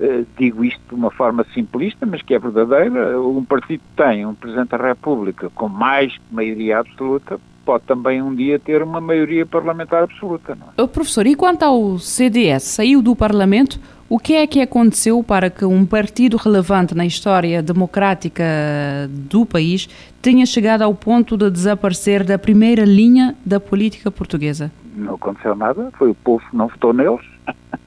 eh, digo isto de uma forma simplista, mas que é verdadeira, um partido tem um Presidente da República com mais maioria absoluta, pode também um dia ter uma maioria parlamentar absoluta. Não é? Professor, e quanto ao CDS, saiu do Parlamento, o que é que aconteceu para que um partido relevante na história democrática do país tenha chegado ao ponto de desaparecer da primeira linha da política portuguesa? Não aconteceu nada, foi o povo que não votou neles.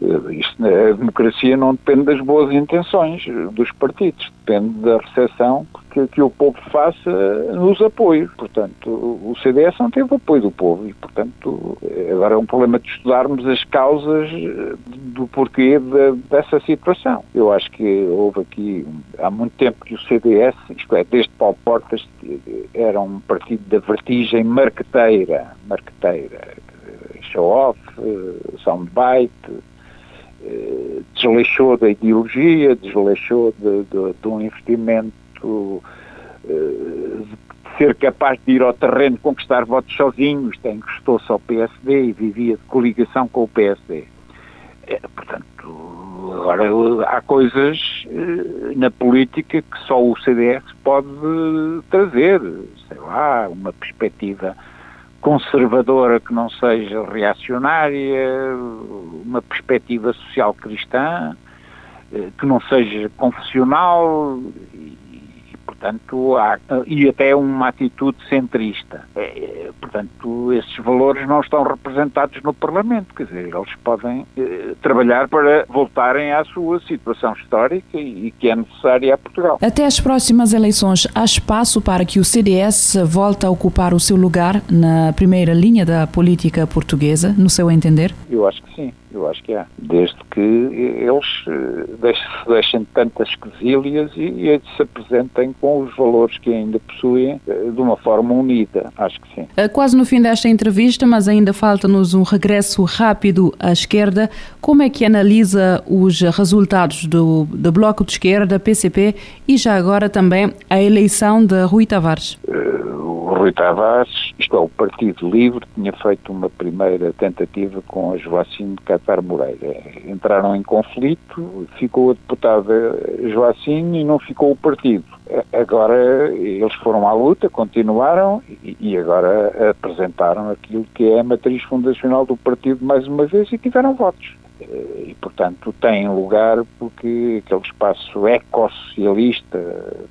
Isto, a democracia não depende das boas intenções dos partidos, depende da recepção que, que o povo faça nos apoios. Portanto, o CDS não teve apoio do povo e, portanto, agora é um problema de estudarmos as causas do porquê de, dessa situação. Eu acho que houve aqui, há muito tempo que o CDS, isto é, desde Paulo Portas, era um partido da vertigem marqueteira, marqueteira, show-off, soundbite, eh, desleixou da ideologia, desleixou de, de, de um investimento eh, de ser capaz de ir ao terreno conquistar votos sozinho, isto é, encostou-se ao PSD e vivia de coligação com o PSD. É, portanto, agora há coisas eh, na política que só o CDS pode trazer, sei lá, uma perspectiva conservadora que não seja reacionária, uma perspectiva social cristã, eh, que não seja confessional portanto, há, e até uma atitude centrista. É, é, portanto, esses valores não estão representados no Parlamento, quer dizer, eles podem eh, trabalhar para voltarem à sua situação histórica e, e que é necessária a Portugal. Até as próximas eleições, há espaço para que o CDS volte a ocupar o seu lugar na primeira linha da política portuguesa, no seu entender? Eu acho que sim. Eu acho que há. Desde que eles eh, se deixem tantas quesilhas e, e se apresentem com os valores que ainda possuem eh, de uma forma unida. Acho que sim. Eh, quase no fim desta entrevista, mas ainda falta-nos um regresso rápido à esquerda. Como é que analisa os resultados do, do Bloco de Esquerda, PCP e já agora também a eleição de Rui Tavares? O Rui Tavares, isto é, o Partido Livre, tinha feito uma primeira tentativa com a Joacine Catar Moreira. Entraram em conflito, ficou a deputada Joacine e não ficou o partido. Agora eles foram à luta, continuaram e agora apresentaram aquilo que é a matriz fundacional do partido mais uma vez e tiveram votos. e, portanto, tem lugar porque aquele espaço ecossocialista, eh,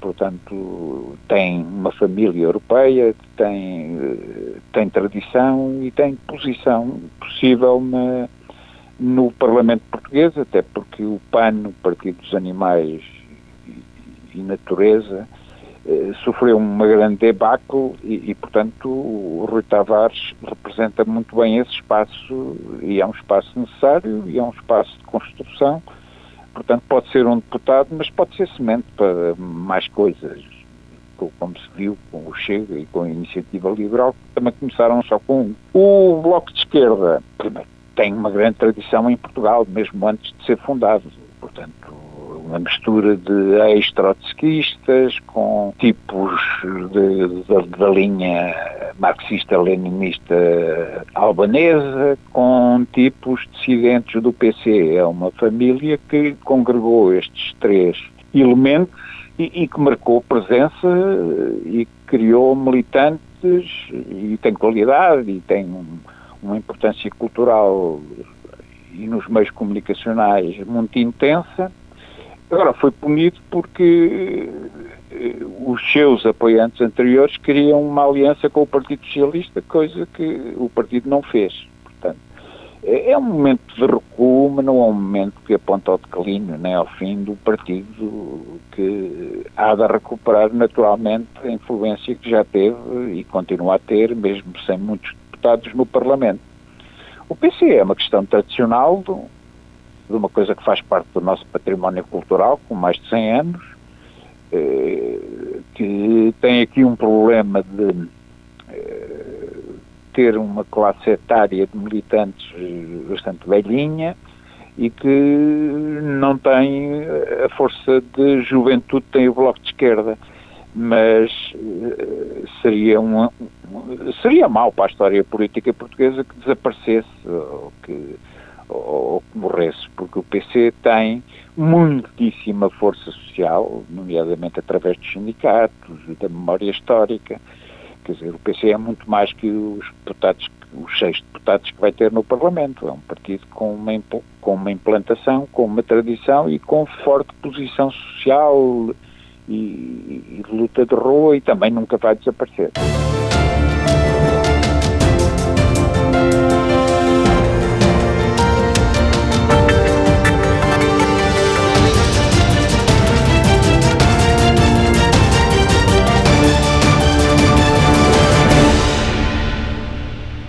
portanto, tem uma família europeia, tem, eh, tem tradição e tem posição possível na, no Parlamento português, até porque o PAN, o Partido dos Animais e, e Natureza, eh, sofreu uma grande debacle e, e, portanto, o Rui Tavares representa muito bem esse espaço e é um espaço necessário e é um espaço de construção. Portanto, pode ser um deputado, mas pode ser semente para mais coisas, como se viu com o Chega e com a Iniciativa Liberal, que também começaram só com um. O Bloco de Esquerda, primeiro, tem uma grande tradição em Portugal, mesmo antes de ser fundado. Portanto, uma mistura de ex-trotskistas com tipos da linha marxista-leninista albanesa, com tipos dissidentes do PC. É uma família que congregou estes três elementos e, e que marcou presença e criou militantes e tem qualidade e tem um, uma importância cultural e nos meios comunicacionais muito intensa Agora, foi punido porque eh, os seus apoiantes anteriores queriam uma aliança com o Partido Socialista, coisa que o partido não fez. Portanto, é, é um momento de recuo, mas não é um momento que aponta ao declínio, nem ao fim do partido que há de recuperar naturalmente a influência que já teve e continua a ter, mesmo sem muitos deputados no Parlamento. O PC é uma questão tradicional, de uma coisa que faz parte do nosso património cultural, com mais de 100 anos, eh, que tem aqui um problema de eh, ter uma classe etária de militantes bastante velhinha e que não tem a força de juventude tem o Bloco de Esquerda. Mas eh, seria, um, seria mau para a história política portuguesa que desaparecesse, ou que ou que morresse, porque o PC tem muitíssima força social, nomeadamente através dos sindicatos e da memória histórica. Quer dizer, o PC é muito mais que os deputados, os seis deputados que vai ter no Parlamento. É um partido com uma, com uma implantação, com uma tradição e com forte posição social e, e luta de rua e também nunca vai desaparecer.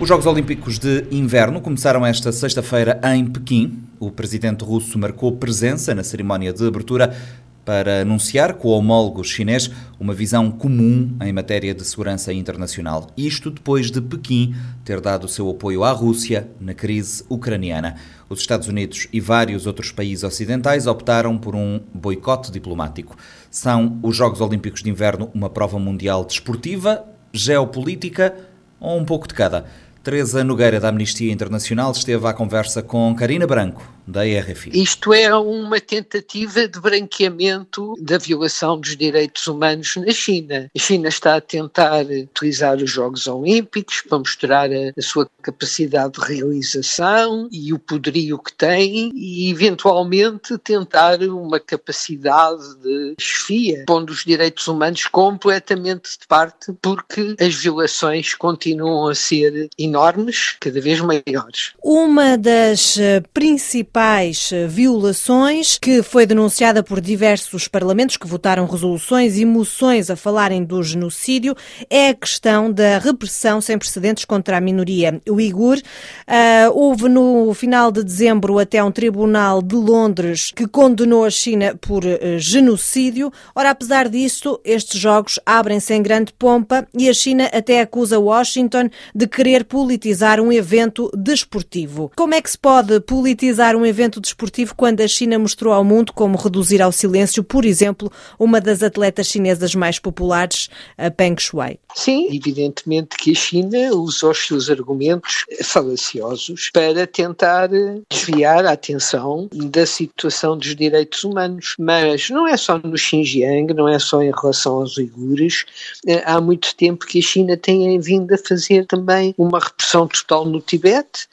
Jogos Olímpicos de Inverno começaram esta sexta-feira em Pequim. O presidente russo marcou presença na cerimónia de abertura para anunciar com o homólogo chinês uma visão comum em matéria de segurança internacional. Isto depois de Pequim ter dado seu apoio à Rússia na crise ucraniana. Os Estados Unidos e vários outros países ocidentais optaram por um boicote diplomático. São os Jogos Olímpicos de Inverno uma prova mundial desportiva, geopolítica ou um pouco de cada? Teresa Nogueira, da Amnistia Internacional, esteve à conversa com Karina Branco, da RFI. Isto é uma tentativa de branqueamento da violação dos direitos humanos na China. A China está a tentar utilizar os Jogos Olímpicos para mostrar a, a sua capacidade de realização e o poderio que tem e, eventualmente, tentar uma capacidade de chefia, pondo os direitos humanos completamente de parte, porque as violações continuam a ser enormes, cada vez maiores. Uma das eh, principais principais eh, violações que foi denunciada por diversos parlamentos que votaram resoluções e moções a falarem do genocídio é a questão da repressão sem precedentes contra a minoria uigur. Uh, houve no final de dezembro até um tribunal de Londres que condenou a China por uh, genocídio. Ora, apesar disso, estes jogos abrem-se em grande pompa e a China até acusa Washington de querer politizar um evento desportivo. Como é que se pode politizar um evento desportivo quando a China mostrou ao mundo como reduzir ao silêncio, por exemplo, uma das atletas chinesas mais populares, a Peng Shuai. Sim, evidentemente que a China usa os seus argumentos falaciosos para tentar desviar a atenção da situação dos direitos humanos. Mas não é só no Xinjiang, não é só em relação aos uigures. Há muito tempo que a China tem vindo a fazer também uma repressão total no Tibete,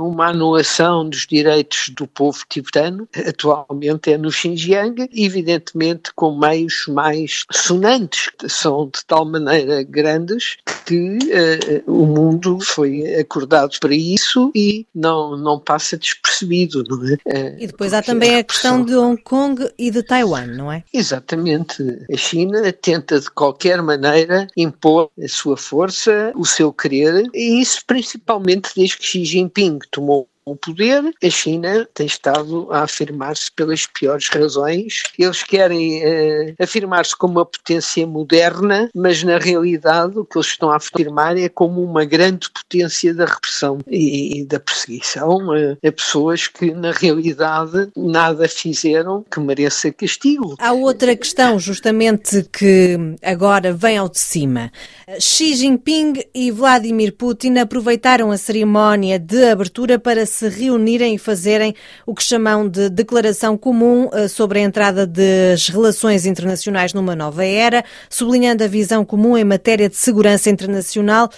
uma anulação dos direitos do povo tibetano, atualmente é no Xinjiang, evidentemente com meios mais sonantes, são de tal maneira grandes que uh, o mundo foi acordado para isso e não, não passa despercebido, não é? Uh, e depois há também a, a questão de Hong Kong e de Taiwan, não é? Exatamente. A China tenta de qualquer maneira impor a sua força, o seu querer, e isso principalmente desde que Xi Jinping tomou o poder, a China tem estado a afirmar-se pelas piores razões. Eles querem uh, afirmar-se como uma potência moderna, mas na realidade o que eles estão a afirmar é como uma grande potência da repressão e, e da perseguição a pessoas que na realidade nada fizeram que mereça castigo. Há outra questão, justamente, que agora vem ao de cima. Xi Jinping e Vladimir Putin aproveitaram a cerimónia de abertura para se reunirem e fazerem o que chamam de declaração comum eh, sobre a entrada das relações internacionais numa nova era, sublinhando a visão comum em matéria de segurança internacional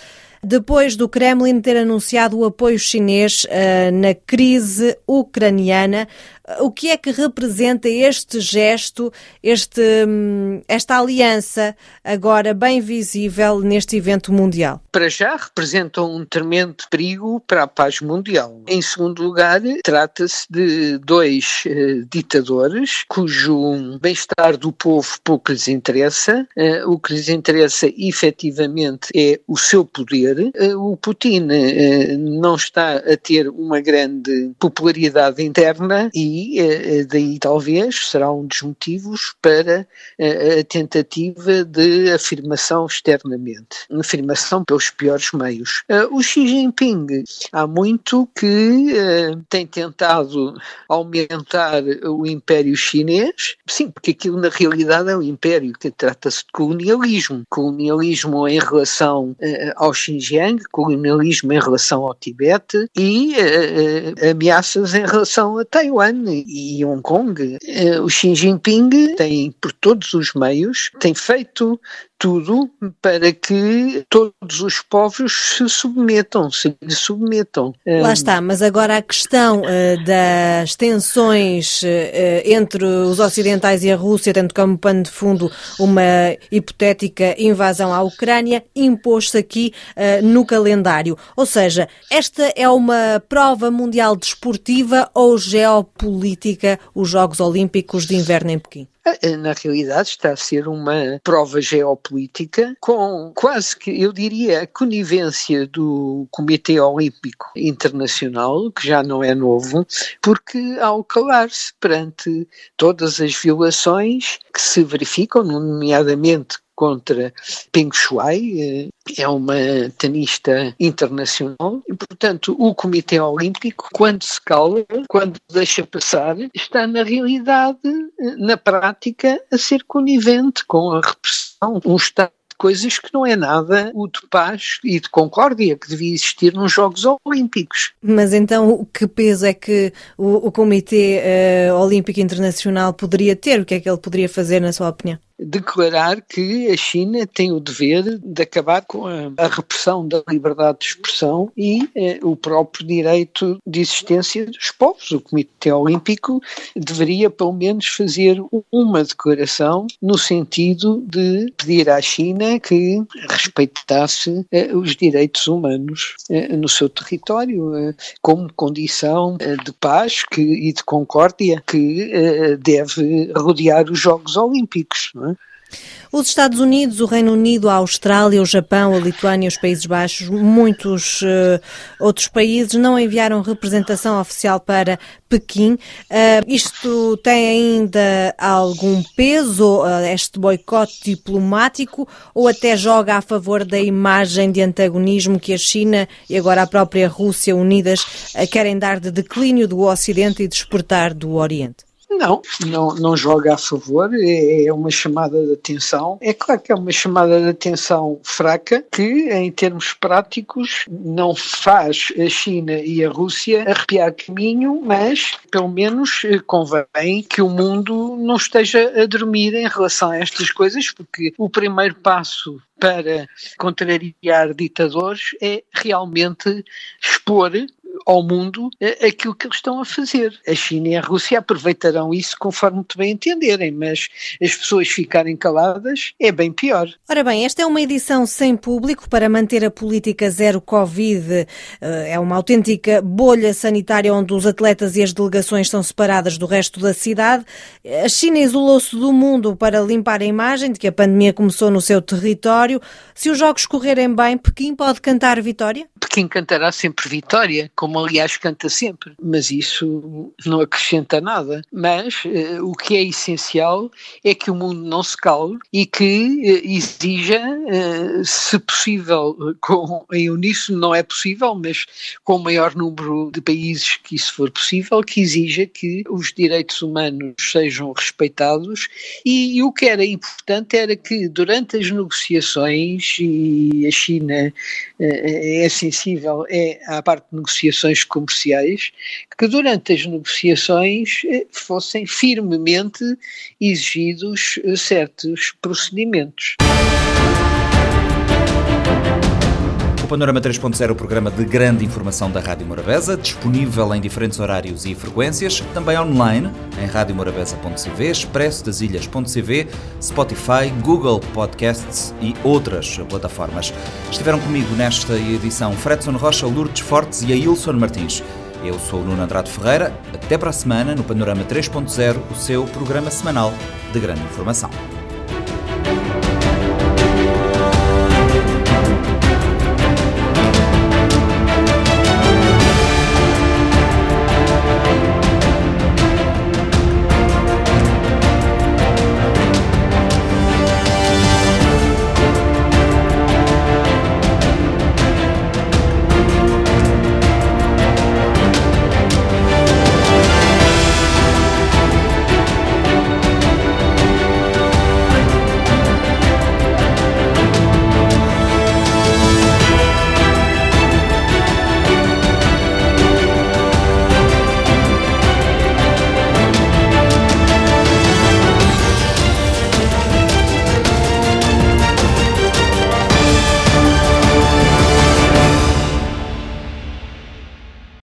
depois do Kremlin ter anunciado o apoio chinês uh, na crise ucraniana. O que é que representa este gesto, este, hum, esta aliança agora bem visível neste evento mundial? Para já representa um tremendo perigo para a paz mundial. Em segundo lugar, trata-se de dois uh, ditadores cujo bem-estar do povo pouco lhes interessa. Uh, o que lhes interessa efetivamente é o seu poder. Uh, o Putin não está a ter uma grande popularidade interna e e uh, daí talvez será um dos motivos para uh, a tentativa de afirmação externamente, afirmação pelos piores meios. O Xi Jinping há muito que tem tentado aumentar o Império Chinês, sim, porque aquilo na realidade é um império que trata-se de colonialismo, colonialismo em relação ao Xinjiang, colonialismo em relação ao Tibete e ameaças em relação a Taiwan e Hong Kong, eh, o Xi Jinping tem, por todos os meios, tem feito tudo para que todos os povos se submetam, se submetam. Lá está, mas agora a questão uh, das tensões uh, entre os ocidentais e a Rússia, tendo como pano de fundo uma hipotética invasão à Ucrânia, impôs-se aqui uh, no calendário. Ou seja, esta é uma prova mundial desportiva ou geopolítica, os Jogos Olímpicos de Inverno em Pequim? Eh, na realidade está a ser uma prova geopolítica com quase que, eu diria, a conivência do Comitê Olímpico Internacional, que já não é novo, porque ao calar-se perante todas as violações que se verificam, nomeadamente contra Peng Shuai, eh, é uma tenista internacional e, portanto, o Comitê Olímpico, quando se cala, quando deixa passar, está na realidade, eh, na prática, a ser conivente com a repressão. Um Estado coisas que não é nada o de paz e de concórdia que devia existir nos Jogos Olímpicos. Mas então, que peso é que o, o Comitê uh, Olímpico Internacional poderia ter? O que é que ele poderia fazer, na sua opinião? Declarar que a China tem o dever de acabar com a, a repressão da liberdade de expressão e eh, o próprio direito de existência dos povos. O Comitê Olímpico deveria, pelo menos, fazer uma declaração no sentido de pedir à China que respeitasse eh, os direitos humanos eh, no seu território, eh, como condição eh, de paz que, e de concórdia que eh, deve rodear os Jogos Olímpicos. Não é? Os Estados Unidos, o Reino Unido, a Austrália, o Japão, a Lituânia, os Países Baixos, muitos uh, outros países não enviaram representação oficial para Pequim. Uh, isto tem ainda algum peso, uh, este boicote diplomático, ou até joga a favor da imagem de antagonismo que a China e agora a própria Rússia unidas querem dar de declínio do Ocidente e de exportar do Oriente? Não, não, não joga a favor, é, é uma chamada de atenção. É claro que é uma chamada de atenção fraca que, em termos práticos, não faz a China e a Rússia arrepiar caminho, mas pelo menos eh, convém que o mundo não esteja a dormir em relação a estas coisas, porque o primeiro passo para contrariar ditadores é realmente expor ao mundo é aquilo que eles estão a fazer. A China e a Rússia aproveitarão isso conforme muito bem entenderem, mas as pessoas ficarem caladas é bem pior. Ora bem, esta é uma edição sem público para manter a política zero Covid. Eh, é uma autêntica bolha sanitária onde os atletas e as delegações são separadas do resto da cidade. A China isolou-se do mundo para limpar a imagem de que a pandemia começou no seu território. Se os jogos correrem bem, Pequim pode cantar vitória? Pequim cantará sempre vitória, como aliás canta sempre, mas isso não acrescenta nada. Mas uh, o que é essencial é que o mundo não se cale e que uh, exija, uh, se possível, com, em uníssono não é possível, mas com o maior número de países que isso for possível, que exija que os direitos humanos sejam respeitados e, e o que era importante era que durante as negociações, e a China é sensível é à parte de negociações, comerciais, que durante as negociações eh, fossem firmemente exigidos eh, certos procedimentos. Panorama 3.0 o programa de grande informação da Rádio Morabeza, disponível em diferentes horários e frequências, também online em radiomorabeza.cv, expressodasilhas.cv, Spotify, Google Podcasts e outras plataformas. Estiveram comigo nesta edição Fredson Rocha, Lourdes Fortes e Ailson Martins. Eu sou o Nuno Andrade Ferreira. Até para a semana no Panorama 3.0, o seu programa semanal de grande informação.